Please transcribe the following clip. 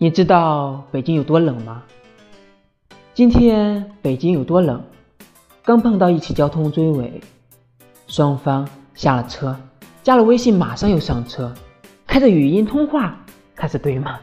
你知道北京有多冷吗？今天北京有多冷？刚碰到一起交通追尾双方下了车加了微信马上又上车开着语音通话开始对骂。